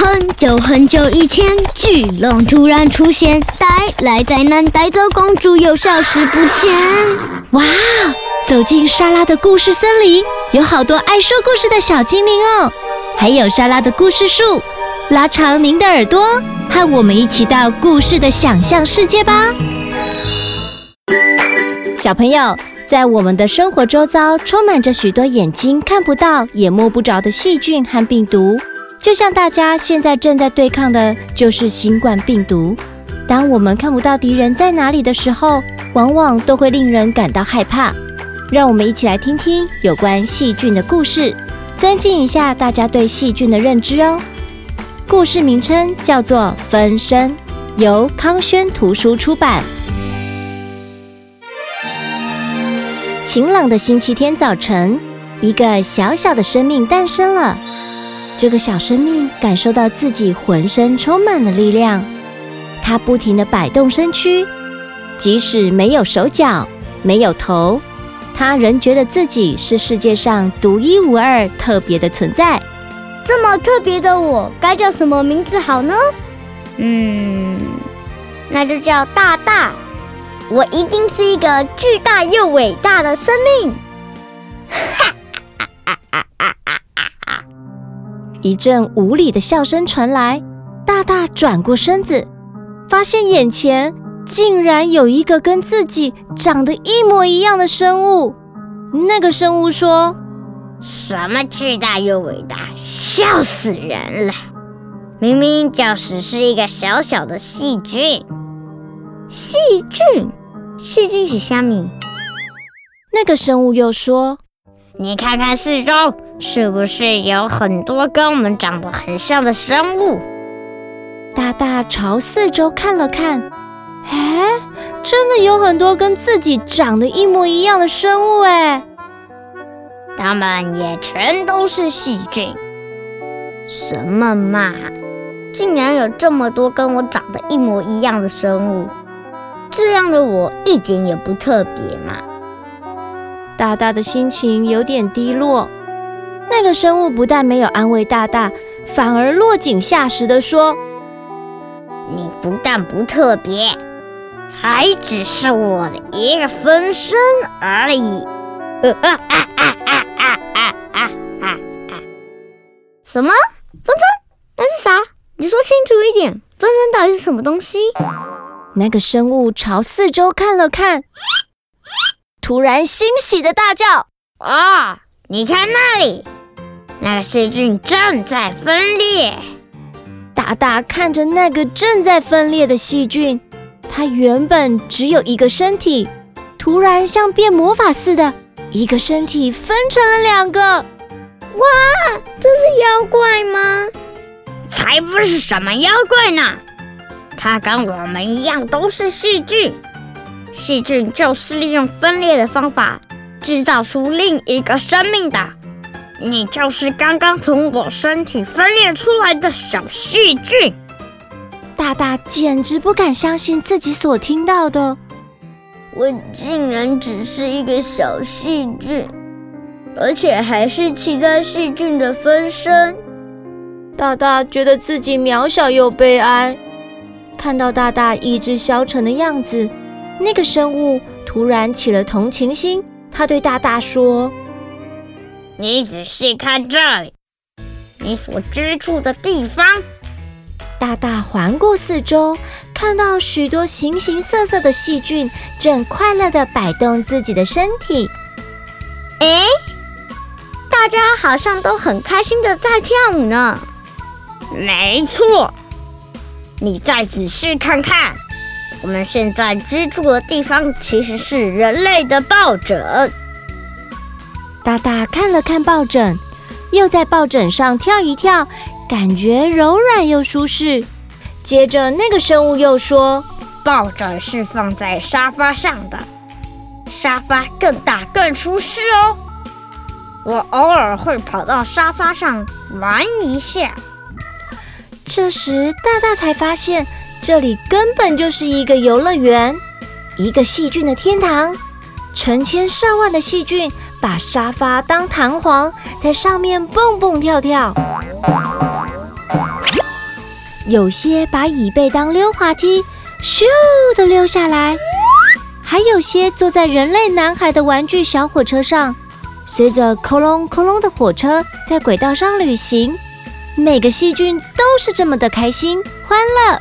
很久很久以前，巨龙突然出现，带来灾难，带走公主，又消失不见。哇！走进莎拉的故事森林，有好多爱说故事的小精灵哦，还有莎拉的故事树。拉长您的耳朵，和我们一起到故事的想象世界吧。小朋友，在我们的生活周遭，充满着许多眼睛看不到、也摸不着的细菌和病毒。就像大家现在正在对抗的，就是新冠病毒。当我们看不到敌人在哪里的时候，往往都会令人感到害怕。让我们一起来听听有关细菌的故事，增进一下大家对细菌的认知哦。故事名称叫做《分身》，由康轩图书出版。晴朗的星期天早晨，一个小小的生命诞生了。这个小生命感受到自己浑身充满了力量，它不停地摆动身躯，即使没有手脚、没有头，它仍觉得自己是世界上独一无二、特别的存在。这么特别的我，该叫什么名字好呢？嗯，那就叫大大。我一定是一个巨大又伟大的生命。一阵无理的笑声传来，大大转过身子，发现眼前竟然有一个跟自己长得一模一样的生物。那个生物说：“什么巨大又伟大，笑死人了！明明就是是一个小小的细菌。细菌，细菌是虾米？”那个生物又说：“你看看四周。”是不是有很多跟我们长得很像的生物？大大朝四周看了看，哎，真的有很多跟自己长得一模一样的生物哎！它们也全都是细菌。什么嘛！竟然有这么多跟我长得一模一样的生物，这样的我一点也不特别嘛！大大的心情有点低落。那个生物不但没有安慰大大，反而落井下石地说：“你不但不特别，还只是我的一个分身而已。”啊啊啊什么分身？那是啥？你说清楚一点，分身到底是什么东西？那个生物朝四周看了看，突然欣喜的大叫：“啊！你看那里！”那个细菌正在分裂。大大看着那个正在分裂的细菌，它原本只有一个身体，突然像变魔法似的，一个身体分成了两个。哇，这是妖怪吗？才不是什么妖怪呢！它跟我们一样都是细菌。细菌就是利用分裂的方法制造出另一个生命的。你就是刚刚从我身体分裂出来的小细菌。大大简直不敢相信自己所听到的，我竟然只是一个小细菌，而且还是其他细菌的分身。大大觉得自己渺小又悲哀。看到大大意志消沉的样子，那个生物突然起了同情心，他对大大说。你仔细看这里，你所居住的地方。大大环顾四周，看到许多形形色色的细菌正快乐地摆动自己的身体。哎，大家好像都很开心地在跳舞呢。没错，你再仔细看看，我们现在居住的地方其实是人类的抱枕。大大看了看抱枕，又在抱枕上跳一跳，感觉柔软又舒适。接着，那个生物又说：“抱枕是放在沙发上的，沙发更大更舒适哦。我偶尔会跑到沙发上玩一下。”这时，大大才发现，这里根本就是一个游乐园，一个细菌的天堂，成千上万的细菌。把沙发当弹簧，在上面蹦蹦跳跳。有些把椅背当溜滑梯，咻的溜下来；还有些坐在人类男孩的玩具小火车上，随着“空隆空隆”的火车在轨道上旅行。每个细菌都是这么的开心、欢乐，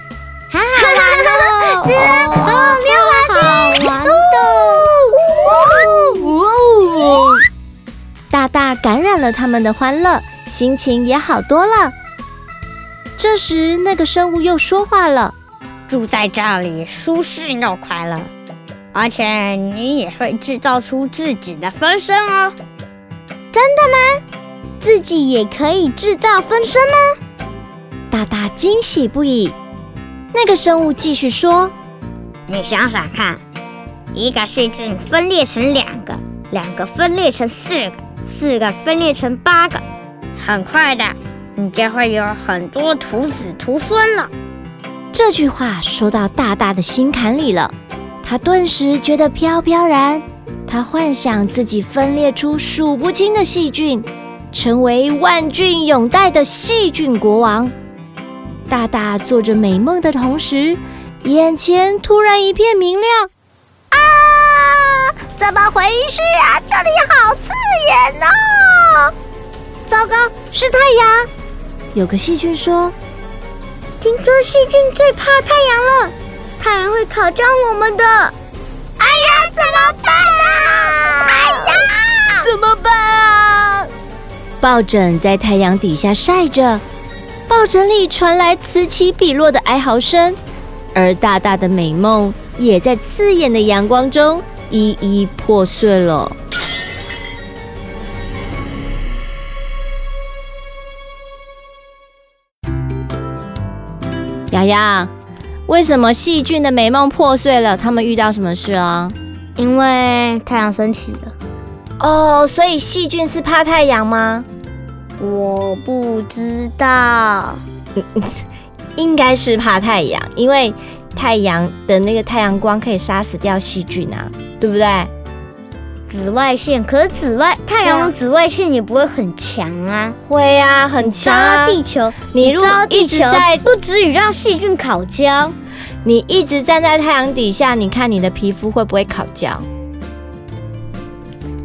好好玩哦！是哦，溜滑梯，好玩的。大大感染了他们的欢乐，心情也好多了。这时，那个生物又说话了：“住在这里舒适又快乐，而且你也会制造出自己的分身哦。”真的吗？自己也可以制造分身吗？大大惊喜不已。那个生物继续说：“你想想看，一个细菌分裂成两个，两个分裂成四个，四个分裂成八个，很快的，你就会有很多徒子徒孙了。”这句话说到大大的心坎里了，他顿时觉得飘飘然。他幻想自己分裂出数不清的细菌。成为万菌永戴的细菌国王，大大做着美梦的同时，眼前突然一片明亮。啊！怎么回事啊？这里好刺眼哦！糟糕，是太阳！有个细菌说：“听说细菌最怕太阳了，太阳会烤焦我们的。”哎呀，怎么办啊？太阳，怎么办啊？抱枕在太阳底下晒着，抱枕里传来此起彼落的哀嚎声，而大大的美梦也在刺眼的阳光中一一破碎了。洋洋，为什么细菌的美梦破碎了？他们遇到什么事了？因为太阳升起了。哦，所以细菌是怕太阳吗？我不知道，应该是怕太阳，因为太阳的那个太阳光可以杀死掉细菌啊，对不对？紫外线，可是紫外太阳的紫外线也不会很强啊。会、啊，很强啊。地球，你如果一直在，不止于让细菌烤焦。你一直站在太阳底下，你看你的皮肤会不会烤焦？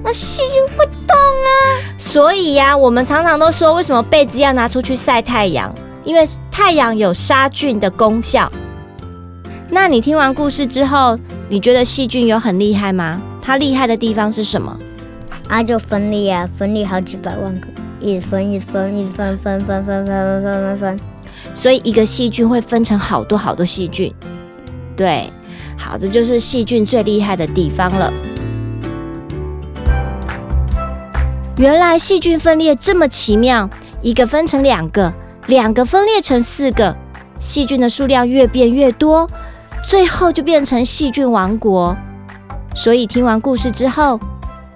那细菌会动啊，所以呀、啊，我们常常都说，为什么被子要拿出去晒太阳？因为太阳有杀菌的功效。那你听完故事之后，你觉得细菌有很厉害吗？它厉害的地方是什么？啊，就分裂啊，分裂好几百万个，一直分，一直分，一直分，分分分分分分分分。所以一个细菌会分成好多好多细菌。对，好，这就是细菌最厉害的地方了。原来细菌分裂这么奇妙，一个分成两个，两个分裂成四个，细菌的数量越变越多，最后就变成细菌王国。所以听完故事之后，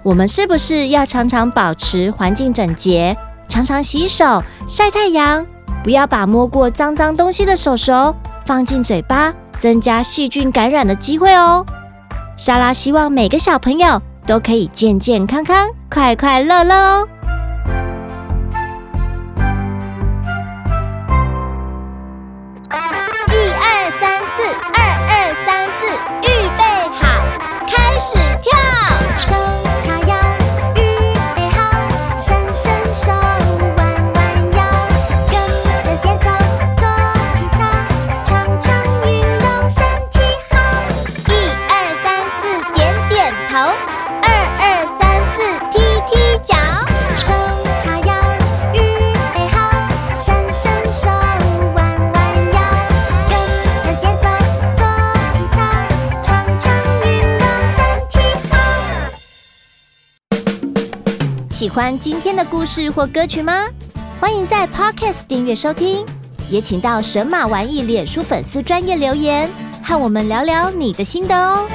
我们是不是要常常保持环境整洁，常常洗手、晒太阳，不要把摸过脏脏东西的手手放进嘴巴，增加细菌感染的机会哦。莎拉希望每个小朋友都可以健健康康、快快乐乐哦。二二三四踢踢脚，手叉腰，预备好，伸伸手，弯弯腰，跟着节奏做体操，常常运动身体好。喜欢今天的故事或歌曲吗？欢迎在 Podcast 订阅收听，也请到神马玩意脸书粉丝专业留言和我们聊聊你的心得哦。